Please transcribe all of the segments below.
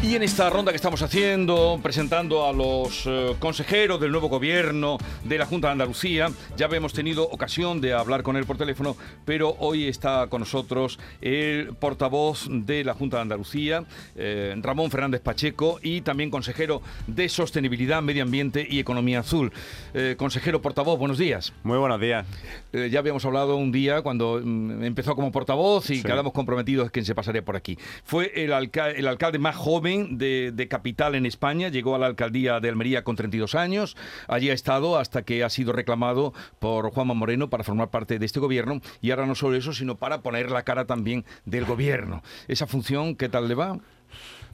Y en esta ronda que estamos haciendo, presentando a los eh, consejeros del nuevo gobierno de la Junta de Andalucía, ya hemos tenido ocasión de hablar con él por teléfono, pero hoy está con nosotros el portavoz de la Junta de Andalucía, eh, Ramón Fernández Pacheco, y también consejero de Sostenibilidad, Medio Ambiente y Economía Azul. Eh, consejero portavoz, buenos días. Muy buenos días. ya habíamos hablado un día cuando mm, empezó como portavoz y quedamos comprometidos que se pasaría por aquí. Fue el, el alcalde más joven de, capital en España, llegó a la alcaldía de Almería con 32 años, allí ha estado hasta que ha sido reclamado por Juanma Moreno para formar parte de este gobierno y ahora no solo eso, sino para poner la cara también del gobierno. Esa función, ¿qué tal le va?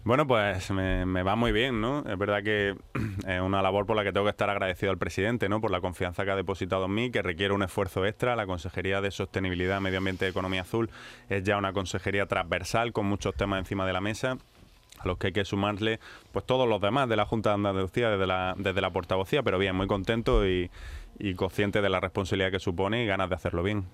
Bueno, pues me, va muy bien, ¿no? Es verdad que es una labor por la que tengo que estar agradecido al presidente, ¿no? Por la confianza que ha depositado en mí, que requiere un esfuerzo extra. La Consejería de Sostenibilidad, Medio Ambiente y Economía Azul es ya una consejería transversal con muchos temas encima de la mesa a los que hay que sumarle pues todos los demás de la Junta de Andalucía desde la, desde la portavocía, pero bien, muy contento y, y consciente de la responsabilidad que supone y ganas de hacerlo bien.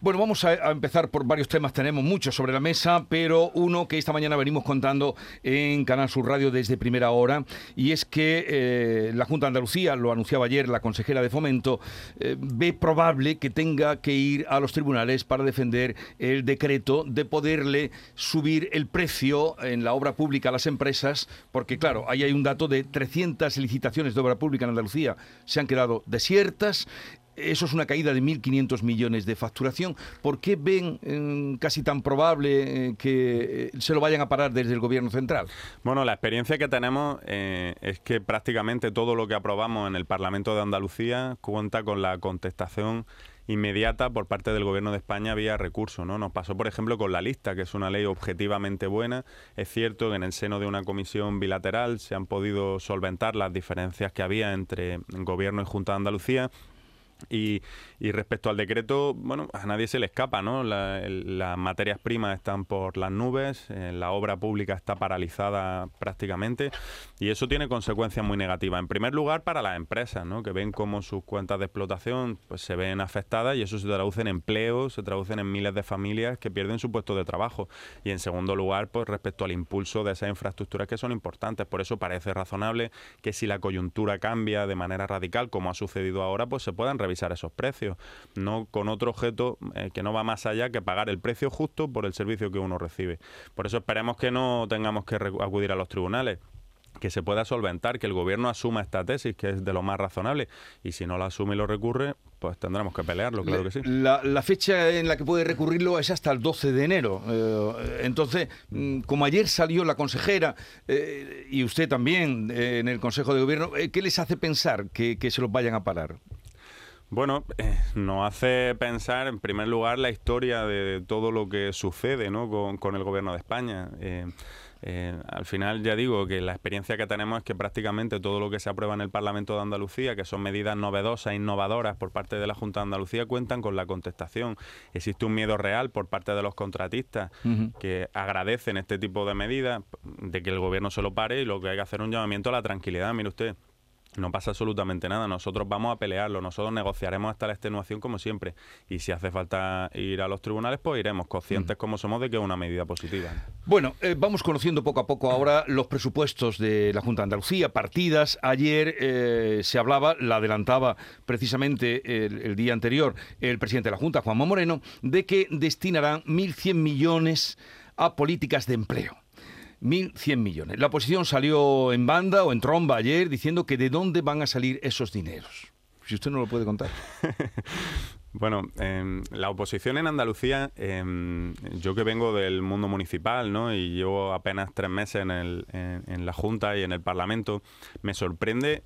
Bueno, vamos a, empezar por varios temas, tenemos muchos sobre la mesa, pero uno que esta mañana venimos contando en Canal Sur Radio desde primera hora, y es que eh, la Junta de Andalucía, lo anunciaba ayer la consejera de Fomento, eh, ve probable que tenga que ir a los tribunales para defender el decreto de poderle subir el precio en la obra pública a las empresas, porque claro, ahí hay un dato de 300 licitaciones de obra pública en Andalucía, se han quedado Eso es una caída de 1.500 millones de facturación. ¿Por qué ven eh, casi tan probable eh, que eh, se lo vayan a parar desde el Gobierno central? Bueno, la experiencia que tenemos es que prácticamente todo lo que aprobamos en el Parlamento de Andalucía cuenta con la contestación inmediata por parte del Gobierno de España vía recurso. ¿no? Nos pasó, por ejemplo, con la lista, que es una ley objetivamente buena. Es cierto que en el seno de una comisión bilateral se han podido solventar las diferencias que había entre Gobierno y Junta de Andalucía y, respecto al decreto, bueno, a nadie se le escapa, ¿no? las materias primas están por las nubes, eh, la obra pública está paralizada prácticamente y eso tiene consecuencias muy negativas. En primer lugar, para las empresas, ¿no? Que ven cómo sus cuentas de explotación pues, se ven afectadas y eso se traduce en empleo, se traduce en miles de familias que pierden su puesto de trabajo. Y en segundo lugar, pues respecto al impulso de esas infraestructuras que son importantes. Por eso parece razonable que si la coyuntura cambia de manera radical, como ha sucedido ahora, pues se puedan revisar esos precios, no con otro objeto eh, que no va más allá que pagar el precio justo por el servicio que uno recibe. Por eso esperemos que no tengamos que acudir a los tribunales que se pueda solventar, que el gobierno asuma esta tesis, que es de lo más razonable, y si no la asume y lo recurre, pues tendremos que pelearlo, claro que sí. La, fecha en la que puede recurrirlo es hasta el 12 de enero. Eh, entonces, mm, como ayer salió la consejera eh, y usted también en el Consejo de Gobierno, ¿qué les hace pensar que, que se los vayan a parar? Bueno, eh, nos hace pensar, en primer lugar, la historia de todo lo que sucede ¿no? con, el gobierno de España. Eh, eh, al final, ya digo que la experiencia que tenemos es que prácticamente todo lo que se aprueba en el Parlamento de Andalucía, que son medidas novedosas, e innovadoras por parte de la Junta de Andalucía, cuentan con la contestación. Existe un miedo real por parte de los contratistas que agradecen este tipo de medidas, de que el gobierno se lo pare y lo que hay que hacer es un llamamiento a la tranquilidad. Mire usted, no pasa absolutamente nada. Nosotros vamos a pelearlo, nosotros negociaremos hasta la extenuación como siempre. Y si hace falta ir a los tribunales, pues iremos, conscientes como somos de que es una medida positiva. Bueno, eh, vamos conociendo poco a poco ahora los presupuestos de la Junta de Andalucía, partidas. Ayer eh, se hablaba, la adelantaba precisamente el, el, día anterior el presidente de la Junta, Juanma Moreno, de que destinarán 1.100 millones a políticas de empleo. 1.100 millones. La oposición salió en banda o en tromba ayer diciendo que de dónde van a salir esos dineros. Si usted no lo puede contar. Bueno, em, la oposición en Andalucía, em, yo que vengo del mundo municipal, ¿no? Y llevo apenas tres meses en, el, en, la Junta y en el Parlamento, me sorprende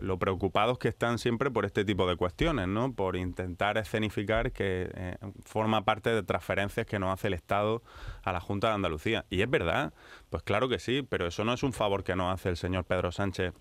lo preocupados que están siempre por este tipo de cuestiones, ¿no? Por intentar escenificar que eh, forma parte de transferencias que nos hace el Estado a la Junta de Andalucía. Y es verdad, pues claro que sí, pero eso no es un favor que nos hace el señor Pedro Sánchez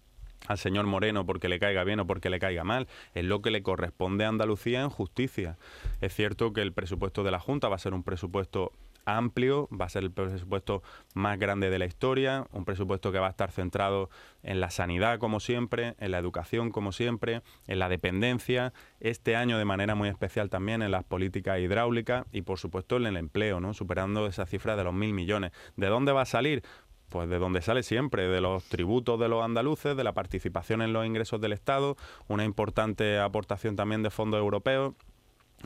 al señor Moreno porque le caiga bien o porque le caiga mal, es lo que le corresponde a Andalucía en justicia. Es cierto que el presupuesto de la Junta va a ser un presupuesto amplio, va a ser el presupuesto más grande de la historia, un presupuesto que va a estar centrado en la sanidad como siempre, en la educación como siempre, en la dependencia, este año de manera muy especial también en las políticas hidráulicas y por supuesto en el empleo, ¿no? superando esa cifra de los mil millones. ¿De dónde va a salir? Pues de donde sale siempre, de los tributos de los andaluces, de la participación en los ingresos del Estado, una importante aportación también de fondos europeos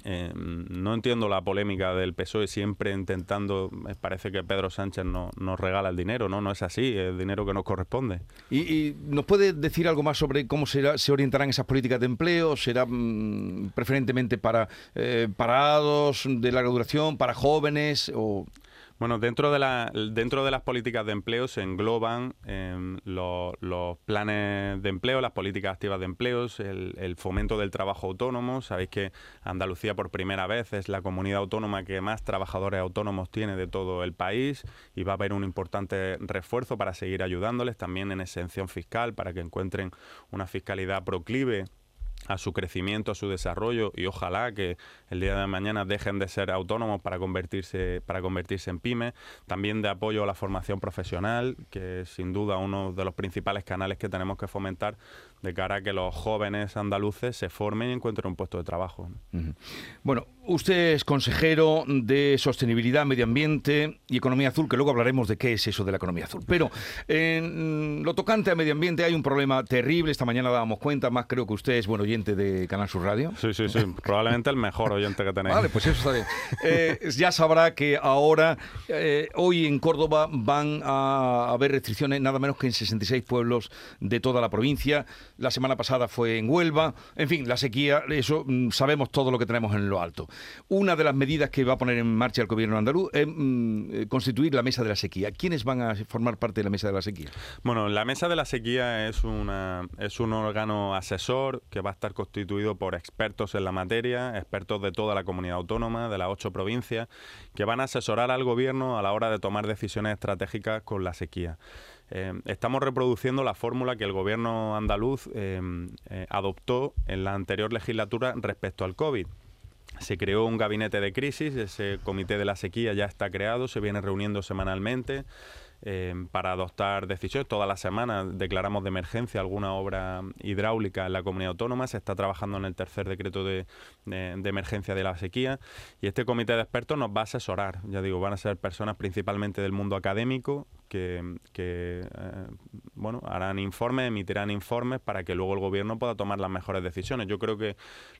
eh, no entiendo la polémica del PSOE siempre intentando, parece que Pedro Sánchez no, nos regala el dinero, ¿no? No es así, es dinero que nos corresponde. ¿Y, nos puede decir algo más sobre cómo se orientarán esas políticas de empleo? ¿Será mm, preferentemente para eh, parados de larga duración, para jóvenes o...? Bueno, dentro de, la, dentro de las políticas de empleo se engloban em, los, planes de empleo, las políticas activas de empleo, el, fomento del trabajo autónomo. Sabéis que Andalucía por primera vez es la comunidad autónoma que más trabajadores autónomos tiene de todo el país y va a haber un importante refuerzo para seguir ayudándoles también en exención fiscal para que encuentren una fiscalidad proclive a su crecimiento, a su desarrollo y ojalá que el día de mañana dejen de ser autónomos para convertirse, para convertirse en pymes. También de apoyo a la formación profesional, que es sin duda uno de los principales canales que tenemos que fomentar de cara a que los jóvenes andaluces se formen y encuentren un puesto de trabajo. Bueno, usted es consejero de Sostenibilidad, Medio Ambiente y Economía Azul, que luego hablaremos de qué es eso de la economía azul. Pero en lo tocante a medio ambiente hay un problema terrible, esta mañana dábamos cuenta, más creo que usted es buen oyente de Canal Sur Radio. Sí, sí, sí, probablemente el mejor oyente que tenéis. Vale, pues eso está bien. Eh, ya sabrá que ahora, eh, hoy en Córdoba van a haber restricciones nada menos que en 66 pueblos de toda la provincia la semana pasada fue en Huelva, en fin, la sequía, eso mm, sabemos todo lo que tenemos en lo alto. Una de las medidas que va a poner en marcha el gobierno andaluz es mm, eh, constituir la mesa de la sequía. ¿Quiénes van a formar parte de la mesa de la sequía? Bueno, la mesa de la sequía es, una, es un órgano asesor que va a estar constituido por expertos en la materia, expertos de toda la comunidad autónoma, de las ocho provincias, que van a asesorar al gobierno a la hora de tomar decisiones estratégicas con la sequía. Eh, estamos reproduciendo la fórmula que el gobierno andaluz eh, eh, adoptó en la anterior legislatura respecto al COVID. Se creó un gabinete de crisis, ese comité de la sequía ya está creado, se viene reuniendo semanalmente. Para adoptar decisiones. Toda la semana declaramos de emergencia alguna obra hidráulica en la comunidad autónoma. Se está trabajando en el tercer decreto de, de, emergencia de la sequía. Y este comité de expertos nos va a asesorar. Ya digo, van a ser personas principalmente del mundo académico, que, eh, bueno, harán informes, emitirán informes para que luego el gobierno pueda tomar las mejores decisiones. Yo creo que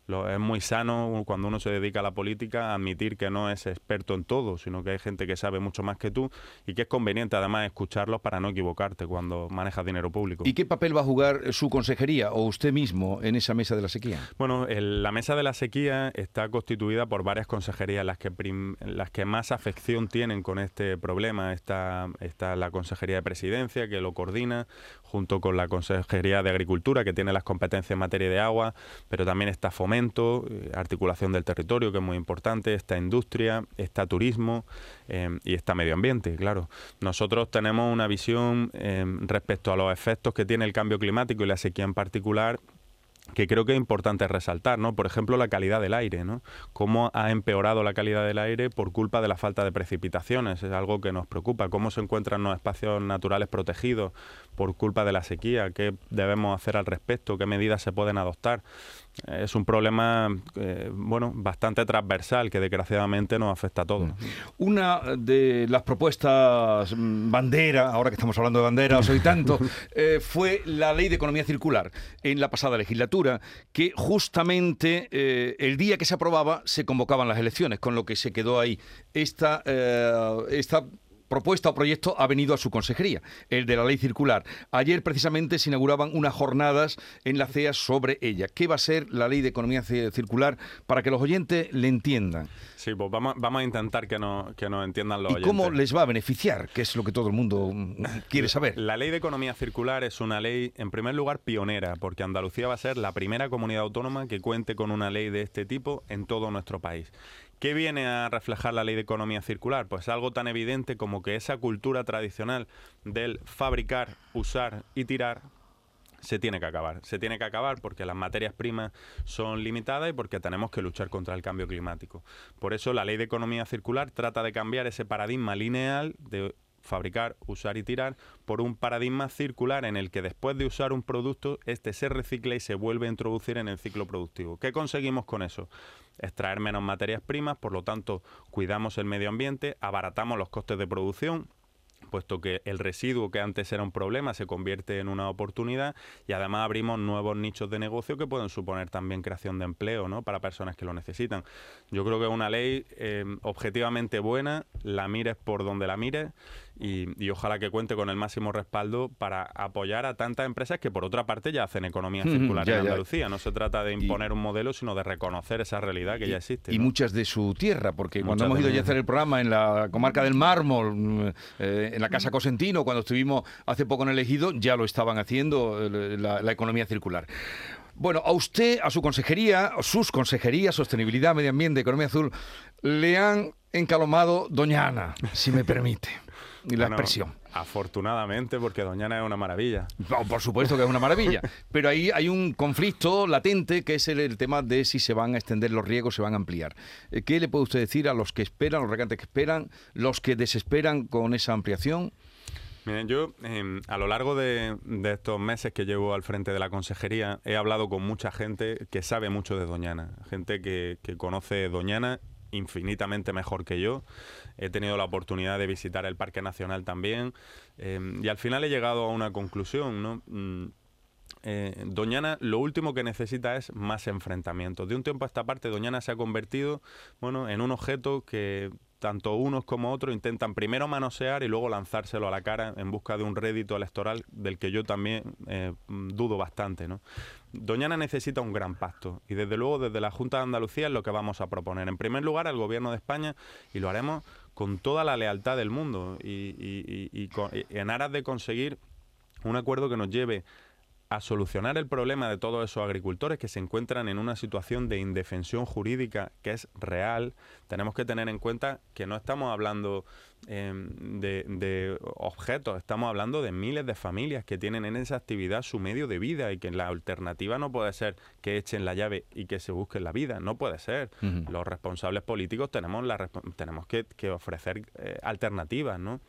lo, es muy sano cuando uno se dedica a la política admitir que no es experto en todo, sino que hay gente que sabe mucho más que tú y que es conveniente además escucharlos para no equivocarte cuando manejas dinero público. ¿Y qué papel va a jugar su consejería o usted mismo en esa mesa de la sequía? Bueno, la mesa de la sequía está constituida por varias consejerías, las que, las que más afección tienen con este problema. Está, está la Consejería de Presidencia, que lo coordina, junto con la Consejería de Agricultura, que tiene las competencias en materia de agua, pero también está fomento, eh, articulación del territorio, que es muy importante, está industria, está turismo eh, y está medio ambiente, claro. Nosotros tenemos una visión eh, respecto a los efectos que tiene el cambio climático y la sequía en particular que creo que es importante resaltar, ¿no? Por ejemplo, la calidad del aire, ¿no? Cómo ha empeorado la calidad del aire por culpa de la falta de precipitaciones, es algo que nos preocupa. Cómo se encuentran los espacios naturales protegidos por culpa de la sequía, qué debemos hacer al respecto, qué medidas se pueden adoptar es un problema eh, bueno bastante transversal que desgraciadamente nos afecta a todos. Una de las propuestas mm, bandera, ahora que estamos hablando de banderas hoy tanto, eh, fue la ley de economía circular en la pasada legislatura, que justamente eh, el día que se aprobaba se convocaban las elecciones, con lo que se quedó ahí esta, esta propuesta o proyecto ha venido a su consejería, el de la ley circular. Ayer precisamente se inauguraban unas jornadas en la CEA sobre ella. ¿Qué va a ser la ley de economía circular para que los oyentes le entiendan? Sí, pues vamos, a intentar que, no, que nos entiendan los ¿Y cómo les va a beneficiar? Que es lo que todo el mundo quiere saber. La ley de economía circular es una ley, en primer lugar, pionera, porque Andalucía va a ser la primera comunidad autónoma que cuente con una ley de este tipo en todo nuestro país. ¿Qué viene a reflejar la ley de economía circular? Pues algo tan evidente como que esa cultura tradicional del fabricar, usar y tirar se tiene que acabar. Se tiene que acabar porque las materias primas son limitadas y porque tenemos que luchar contra el cambio climático. Por eso la ley de economía circular trata de cambiar ese paradigma lineal de fabricar, usar y tirar por un paradigma circular en el que después de usar un producto, este se recicla y se vuelve a introducir en el ciclo productivo. ¿Qué conseguimos con eso? Extraer menos materias primas, por lo tanto, cuidamos el medio ambiente, abaratamos los costes de producción, puesto que el residuo que antes era un problema se convierte en una oportunidad y además abrimos nuevos nichos de negocio que pueden suponer también creación de empleo ¿no? para personas que lo necesitan. Yo creo que es una ley eh, objetivamente buena, la mires por donde la mires y, ojalá que cuente con el máximo respaldo para apoyar a tantas empresas que por otra parte ya hacen economía circular en Andalucía. No se trata de imponer un modelo, sino de reconocer esa realidad que ya existe. Y muchas de su tierra, porque cuando hemos ido ya a hacer el programa en la comarca del Mármol, mm, eh, en la Casa Cosentino, cuando estuvimos hace poco en el Ejido, ya lo estaban haciendo eh, la, economía circular. Bueno, a usted, a su consejería, sus consejerías, Sostenibilidad, Medio Ambiente, Economía Azul, le han encalomado Doña Ana, si me permite y la expresión. Afortunadamente, porque Doñana es una maravilla. por supuesto que es una maravilla. Pero ahí hay un conflicto latente que es el, tema de si se van a extender los riegos, se van a ampliar. Eh, ¿Qué le puede usted decir a los que esperan, los regantes que esperan, los que desesperan con esa ampliación? Miren, yo em, a lo largo de, estos meses que llevo al frente de la consejería he hablado con mucha gente que sabe mucho de Doñana, gente que, que conoce Doñana infinitamente mejor que yo. He tenido la oportunidad de visitar el Parque Nacional también em, y al final he llegado a una conclusión, ¿no? Mm, eh, Doñana lo último que necesita es más enfrentamientos. De un tiempo a esta parte, Doñana se ha convertido bueno, en un objeto que tanto unos como otros intentan primero manosear y luego lanzárselo a la cara en busca de un rédito electoral del que yo también eh, dudo bastante. ¿no? Doñana necesita un gran pacto y desde luego desde la Junta de Andalucía es lo que vamos a proponer. En primer lugar al Gobierno de España y lo haremos con toda la lealtad del mundo y, y en aras de conseguir un acuerdo que nos lleve a solucionar el problema de todos esos agricultores que se encuentran en una situación de indefensión jurídica que es real, tenemos que tener en cuenta que no estamos hablando em, de, objetos, estamos hablando de miles de familias que tienen en esa actividad su medio de vida y que la alternativa no puede ser que echen la llave y que se busquen la vida, no puede ser. Los responsables políticos tenemos, la, tenemos que, que ofrecer eh, alternativas, ¿no?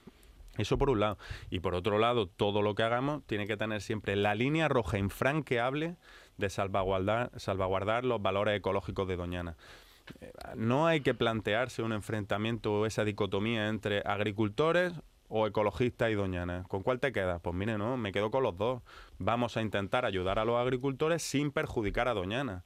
Eso por un lado. Y por otro lado, todo lo que hagamos tiene que tener siempre la línea roja infranqueable de salvaguardar, salvaguardar los valores ecológicos de Doñana. Eh, no hay que plantearse un enfrentamiento o esa dicotomía entre agricultores o ecologistas y doñana. ¿Con cuál te quedas? Pues mire, no, me quedo con los dos. Vamos a intentar ayudar a los agricultores sin perjudicar a doñana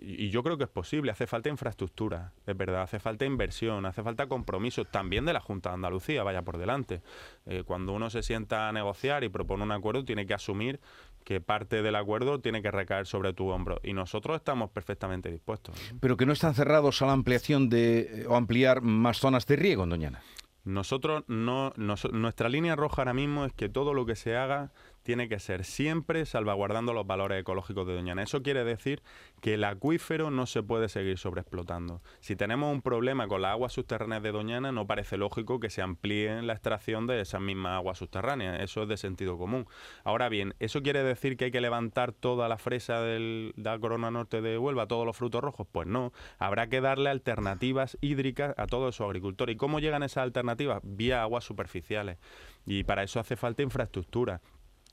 y yo creo que es posible, hace falta infraestructura, es verdad, hace falta inversión, hace falta compromiso también de la Junta de Andalucía, vaya por delante. Eh, cuando uno se sienta a negociar y propone un acuerdo, tiene que asumir que parte del acuerdo tiene que recaer sobre tu hombro y nosotros estamos perfectamente dispuestos. Pero que no están cerrados a la ampliación de o ampliar más zonas de riego Doñana. Nosotros no, nuestra línea roja ahora mismo es que todo lo que se haga tiene que ser siempre salvaguardando los valores ecológicos de Doñana. Eso quiere decir que el acuífero no se puede seguir sobreexplotando. Si tenemos un problema con las aguas subterráneas de Doñana, no parece lógico que se amplíe la extracción de esas mismas aguas subterráneas. Eso es de sentido común. Ahora bien, ¿eso quiere decir que hay que levantar toda la fresa del, de la corona norte de Huelva, todos los frutos rojos? Pues no. Habrá que darle alternativas hídricas a todos esos agricultores. ¿Y cómo llegan esas alternativas? Vía aguas superficiales. Y para eso hace falta infraestructura.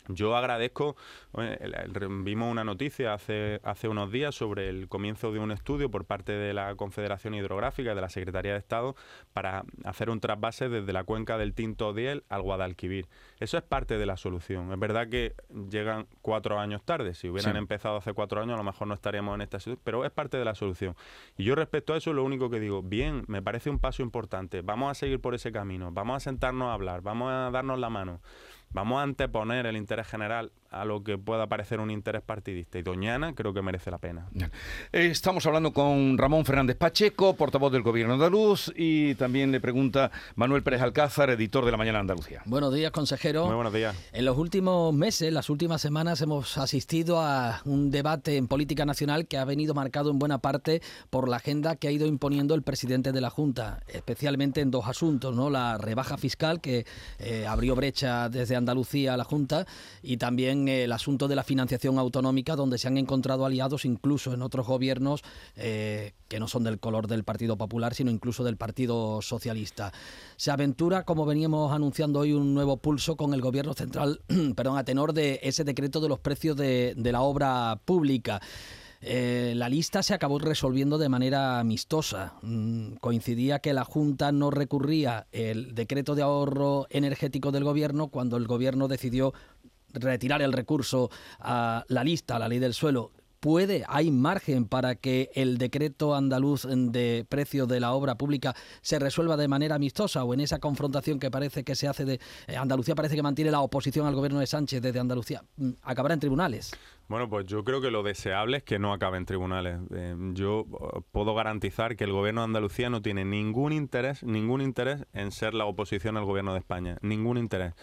Yo agradezco, vimos una noticia hace, hace unos días sobre el comienzo de un estudio por parte de la Confederación Hidrográfica de la Secretaría de Estado para hacer un trasvase desde la cuenca del Tinto Diel al Guadalquivir. Eso es parte de la solución. Es verdad que llegan cuatro años tarde. Si hubieran empezado hace cuatro años, a lo mejor no estaríamos en esta situación, pero es parte de la solución. Y yo respecto a eso, lo único que digo, bien, me parece un paso importante. Vamos a seguir por ese camino, vamos a sentarnos a hablar, vamos a darnos la mano. Vamos a anteponer el interés general a lo que pueda parecer un interés partidista. Y Doñana creo que merece la pena. Estamos hablando con Ramón Fernández Pacheco, portavoz del Gobierno andaluz, y también le pregunta Manuel Pérez Alcázar, editor de La Mañana Andalucía. Buenos días, consejero. Muy buenos días. En los últimos meses, las últimas semanas, hemos asistido a un debate en política nacional que ha venido marcado en buena parte por la agenda que ha ido imponiendo el presidente de la Junta, especialmente en dos asuntos, ¿no? La rebaja fiscal que eh, abrió brecha desde Andalucía a la Junta y también el asunto de la financiación autonómica, donde se han encontrado aliados incluso en otros gobiernos eh, que no son del color del Partido Popular, sino incluso del Partido Socialista. Se aventura, como veníamos anunciando hoy, un nuevo pulso con el Gobierno central, perdón, a tenor de ese decreto de los precios de, de la obra pública. Eh, la lista se acabó resolviendo de manera amistosa. Mm, coincidía que la Junta no recurría el decreto de ahorro energético del Gobierno cuando el Gobierno decidió retirar el recurso a la lista, a la ley del suelo, puede, hay margen para que el decreto andaluz de precio de la obra pública se resuelva de manera amistosa o en esa confrontación que parece que se hace de eh, Andalucía parece que mantiene la oposición al gobierno de Sánchez desde Andalucía, mm, acabará en tribunales. Bueno, pues yo creo que lo deseable es que no acabe en tribunales. Eh, yo eh, puedo garantizar que el gobierno de Andalucía no tiene ningún interés, ningún interés en ser la oposición al gobierno de España, ningún interés.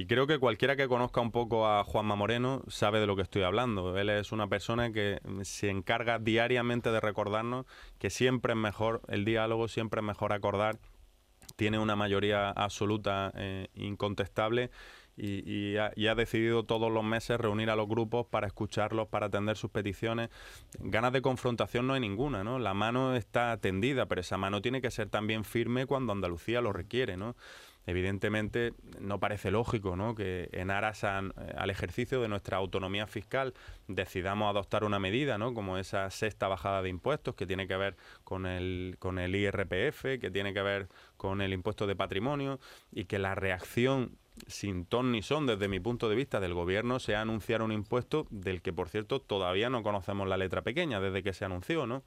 Y creo que cualquiera que conozca un poco a Juanma Moreno sabe de lo que estoy hablando. Él es una persona que se encarga diariamente de recordarnos que siempre es mejor el diálogo, siempre es mejor acordar. Tiene una mayoría absoluta eh, incontestable y, ha, y, ha, decidido todos los meses reunir a los grupos para escucharlos, para atender sus peticiones. Ganas de confrontación no hay ninguna, ¿no? La mano está tendida, pero esa mano tiene que ser también firme cuando Andalucía lo requiere, ¿no? Evidentemente no parece lógico ¿no? que en aras al ejercicio de nuestra autonomía fiscal decidamos adoptar una medida ¿no? como esa sexta bajada de impuestos que tiene que ver con el, con el IRPF, que tiene que ver con el impuesto de patrimonio y que la reacción sin ton ni son desde mi punto de vista del gobierno sea anunciar un impuesto del que por cierto todavía no conocemos la letra pequeña desde que se anunció, ¿no?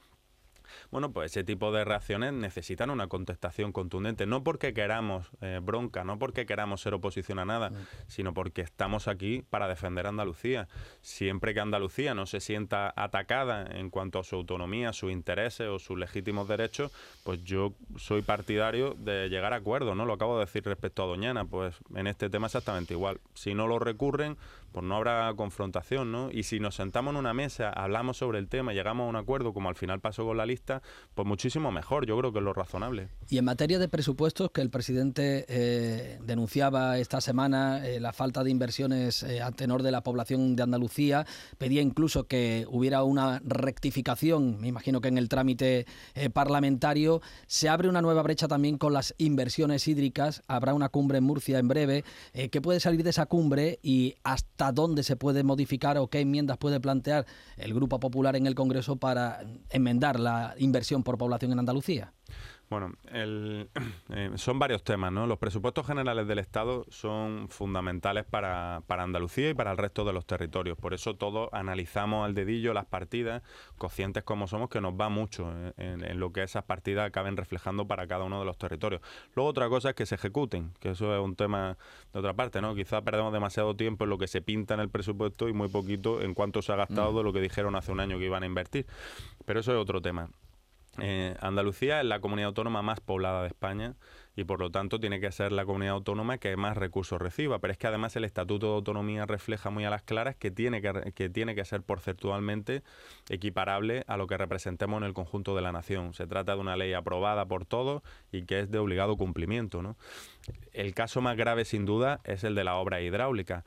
Bueno, pues ese tipo de reacciones necesitan una contestación contundente, no porque queramos eh, bronca, no porque queramos ser oposición a nada, sino porque estamos aquí para defender a Andalucía. Siempre que Andalucía no se sienta atacada en cuanto a su autonomía, sus intereses o sus legítimos derechos, pues yo soy partidario de llegar a acuerdos, ¿no? Lo acabo de decir respecto a Doñana, pues en este tema exactamente igual. Si no lo recurren, pues no habrá confrontación, ¿no? Y si nos sentamos en una mesa, hablamos sobre el tema, llegamos a un acuerdo, como al final pasó con la lista, pues muchísimo mejor, yo creo que es lo razonable. Y en materia de presupuestos, que el presidente eh, denunciaba esta semana eh, la falta de inversiones eh, a tenor de la población de Andalucía, pedía incluso que hubiera una rectificación, me imagino que en el trámite parlamentario, se abre una nueva brecha también con las inversiones hídricas, habrá una cumbre en Murcia en breve, ¿qué puede salir de esa cumbre y hasta dónde se puede modificar o qué enmiendas puede plantear el Grupo Popular en el Congreso para enmendar la inversión por población en Andalucía. Bueno, eh, son varios temas, ¿no? Los presupuestos generales del Estado son fundamentales para, para, Andalucía y para el resto de los territorios. Por eso todos analizamos al dedillo las partidas, conscientes como somos que nos va mucho en, en, lo que esas partidas acaben reflejando para cada uno de los territorios. Luego otra cosa es que se ejecuten, que eso es un tema de otra parte, ¿no? Quizás perdemos demasiado tiempo en lo que se pinta en el presupuesto y muy poquito en cuánto se ha gastado mm. de lo que dijeron hace un año que iban a invertir. Pero eso es otro tema. Eh, Andalucía es la comunidad autónoma más poblada de España y por lo tanto tiene que ser la comunidad autónoma que más recursos reciba. Pero es que además el Estatuto de Autonomía refleja muy a las claras que tiene que, que tiene que ser porcentualmente equiparable a lo que representemos en el conjunto de la nación. Se trata de una ley aprobada por todos y que es de obligado cumplimiento. ¿no? El caso más grave sin duda es el de la obra hidráulica.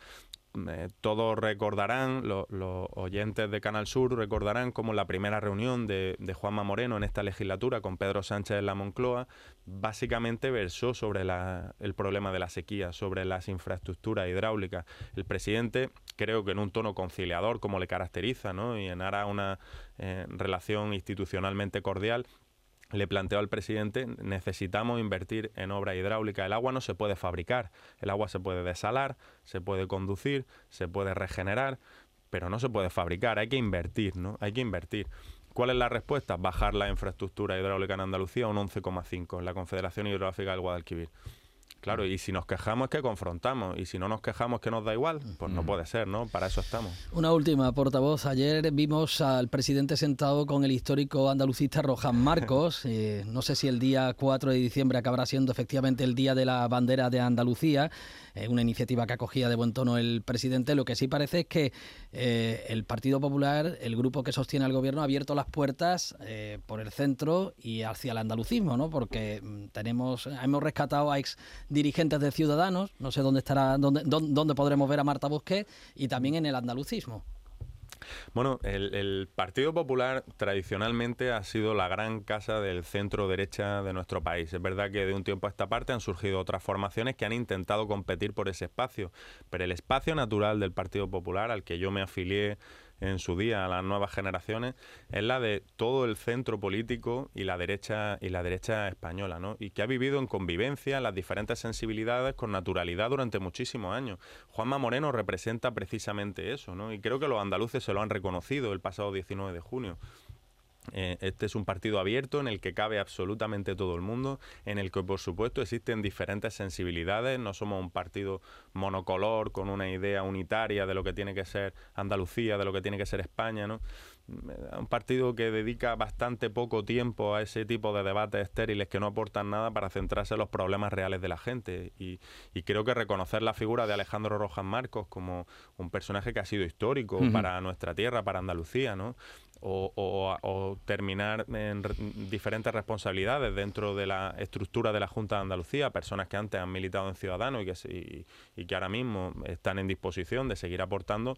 Eh, todos recordarán, los oyentes de Canal Sur recordarán como la primera reunión de, de, Juanma Moreno en esta legislatura con Pedro Sánchez en la Moncloa básicamente versó sobre el problema de la sequía, sobre las infraestructuras hidráulicas. El presidente, creo que en un tono conciliador como le caracteriza, ¿no? y en ara una eh, relación institucionalmente cordial, le planteó al presidente, necesitamos invertir en obra hidráulica. El agua no se puede fabricar, el agua se puede desalar, se puede conducir, se puede regenerar, pero no se puede fabricar, hay que invertir, ¿no? Hay que invertir. ¿Cuál es la respuesta? Bajar la infraestructura hidráulica en Andalucía a un 11,5 en la Confederación Hidrográfica del Guadalquivir. Claro, y si nos quejamos es que confrontamos, y si no nos quejamos que nos da igual, pues no puede ser, ¿no? Para eso estamos. Una última, portavoz. Ayer vimos al presidente sentado con el histórico andalucista Rojan Marcos. Eh, no sé si el día 4 de diciembre acabará siendo efectivamente el día de la bandera de Andalucía, eh, una iniciativa que acogía de buen tono el presidente. Lo que sí parece es que eh, el Partido Popular, el grupo que sostiene al gobierno, ha abierto las puertas por el centro y hacia el andalucismo, ¿no? Porque mm, tenemos, hemos rescatado a ex dirigentes de Ciudadanos, no sé dónde estará, dónde, dónde podremos ver a Marta Bosquet, y también en el andalucismo. Bueno, el, Partido Popular tradicionalmente ha sido la gran casa del centro derecha de nuestro país. Es verdad que de un tiempo a esta parte han surgido otras formaciones que han intentado competir por ese espacio, pero el espacio natural del Partido Popular, al que yo me afilié en su día a las nuevas generaciones es la de todo el centro político y la derecha y la derecha española, ¿no? Y que ha vivido en convivencia las diferentes sensibilidades con naturalidad durante muchísimos años. Juanma Moreno representa precisamente eso, ¿no? Y creo que los andaluces se lo han reconocido el pasado 19 de junio. Eh, este es un partido abierto en el que cabe absolutamente todo el mundo, en el que por supuesto existen diferentes sensibilidades, no somos un partido monocolor con una idea unitaria de lo que tiene que ser Andalucía, de lo que tiene que ser España, ¿no? Un partido que dedica bastante poco tiempo a ese tipo de debates estériles que no aportan nada para centrarse en los problemas reales de la gente. Y, creo que reconocer la figura de Alejandro Rojas Marcos como un personaje que ha sido histórico para nuestra tierra, para Andalucía, ¿no? O, terminar en diferentes responsabilidades dentro de la estructura de la Junta de Andalucía, personas que antes han militado en Ciudadanos y que, y que ahora mismo están en disposición de seguir aportando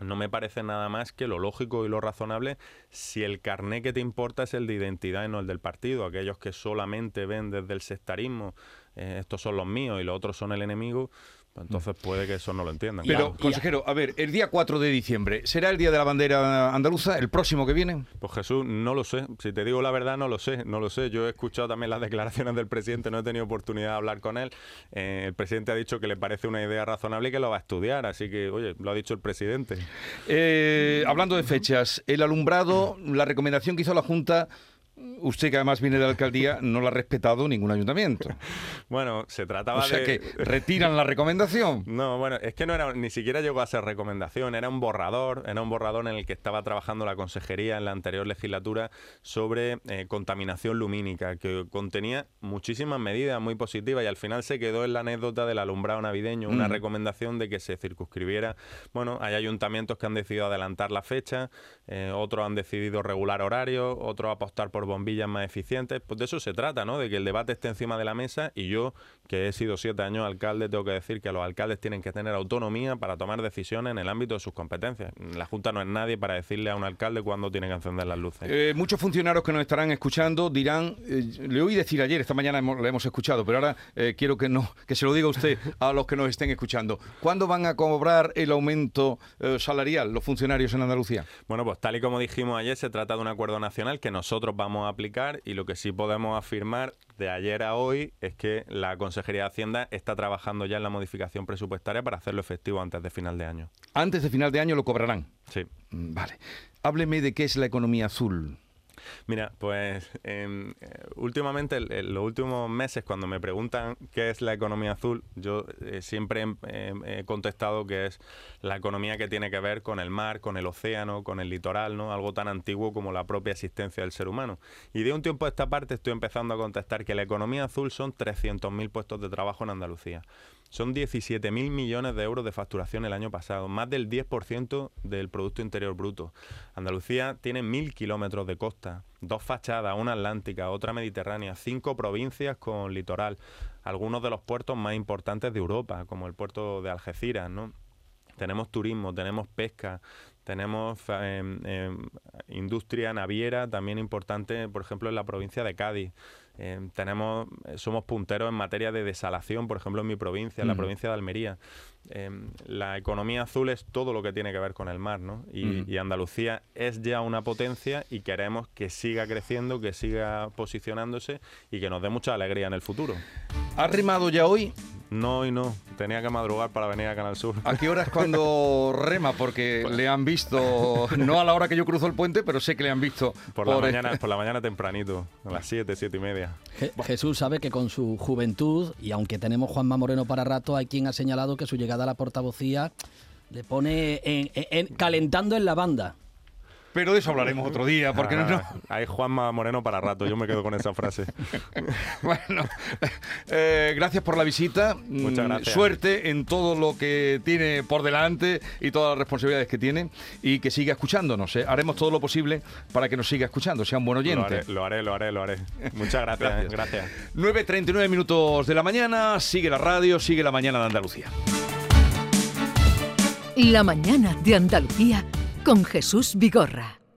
no me parece nada más que lo lógico y lo razonable si el carné que te importa es el de identidad y no el del partido. Aquellos que solamente ven desde el sectarismo, eh, estos son los míos y los otros son el enemigo, entonces puede que eso no lo entiendan. Pero, consejero, a ver, el día 4 de diciembre, ¿será el día de la bandera andaluza, el próximo que viene? Pues Jesús, no lo sé. Si te digo la verdad, no lo sé. No lo sé. Yo he escuchado también las declaraciones del presidente, no he tenido oportunidad de hablar con él. Eh, el presidente ha dicho que le parece una idea razonable y que lo va a estudiar. Así que, oye, lo ha dicho el presidente. Eh, hablando de fechas, el alumbrado, la recomendación que hizo la Junta Usted, que además viene de la alcaldía, no lo ha respetado ningún ayuntamiento. bueno, se trataba de. O sea que retiran la recomendación. No, bueno, es que no era, ni siquiera llegó a ser recomendación, era un borrador, era un borrador en el que estaba trabajando la consejería en la anterior legislatura sobre eh, contaminación lumínica, que contenía muchísimas medidas muy positivas y al final se quedó en la anécdota del alumbrado navideño, una mm. recomendación de que se circunscribiera. Bueno, hay ayuntamientos que han decidido adelantar la fecha, eh, otros han decidido regular horarios, otros apostar por bombillas más eficientes. Pues de eso se trata, ¿no? De que el debate esté encima de la mesa y yo, que he sido siete años alcalde, tengo que decir que los alcaldes tienen que tener autonomía para tomar decisiones en el ámbito de sus competencias. La Junta no es nadie para decirle a un alcalde cuándo tiene que encender las luces. Eh, muchos funcionarios que nos estarán escuchando dirán, eh, le oí decir ayer, esta mañana hemos, lo hemos escuchado, pero ahora eh, quiero que no que se lo diga usted a los que nos estén escuchando. ¿Cuándo van a cobrar el aumento salarial los funcionarios en Andalucía? Bueno, pues tal y como dijimos ayer, se trata de un acuerdo nacional que nosotros vamos a aplicar y lo que sí podemos afirmar de ayer a hoy es que la Consejería de Hacienda está trabajando ya en la modificación presupuestaria para hacerlo efectivo antes de final de año. Antes de final de año lo cobrarán. Sí. Mm, vale. Hábleme de qué es la economía azul. Mira, pues eh, últimamente, en los últimos meses, cuando me preguntan qué es la economía azul, yo eh, siempre he contestado que es la economía que tiene que ver con el mar, con el océano, con el litoral, ¿no? Algo tan antiguo como la propia existencia del ser humano. Y de un tiempo a esta parte estoy empezando a contestar que la economía azul son 300.000 puestos de trabajo en Andalucía. Son 17.000 millones de euros de facturación el año pasado, más del 10% del Producto Interior Bruto. Andalucía tiene mil kilómetros de costa, dos fachadas, una atlántica, otra mediterránea, cinco provincias con litoral, algunos de los puertos más importantes de Europa, como el puerto de Algeciras, ¿no? Tenemos turismo, tenemos pesca, tenemos em, em, industria naviera también importante, por ejemplo, en la provincia de Cádiz. Em, tenemos, eh, somos punteros en materia de desalación, por ejemplo, en mi provincia, en la provincia de Almería. la economía azul es todo lo que tiene que ver con el mar, ¿no? Y, y, Andalucía es ya una potencia y queremos que siga creciendo, que siga posicionándose y que nos dé mucha alegría en el futuro. ¿Ha rimado ya hoy? No y no. Tenía que madrugar para venir a Canal Sur. ¿A qué hora es cuando rema? Porque le han visto, no a la hora que yo cruzo el puente, pero sé que le han visto. Por, la, mañana, por la mañana tempranito, a las 7, 7 y media. Jesús sabe que con su juventud, y aunque tenemos Juanma Moreno para rato, hay quien ha señalado que su llegada a la portavocía le pone en, calentando en la banda. Pero de eso hablaremos otro día, porque no, no- Ah, Hay Juanma Moreno para rato, yo me quedo con esa frase. Bueno, eh, gracias por la visita. Muchas Mm, gracias. Suerte en todo lo que tiene por delante y todas las responsabilidades que tiene y que siga escuchándonos. ¿eh? Haremos todo lo posible para que nos siga escuchando, sea un buen Lo oyente. haré, lo haré, lo haré, lo haré. Muchas gracias, gracias. 9.39 minutos de la mañana, sigue la radio, sigue la mañana de Andalucía. La mañana de Andalucía con Jesús Vigorra.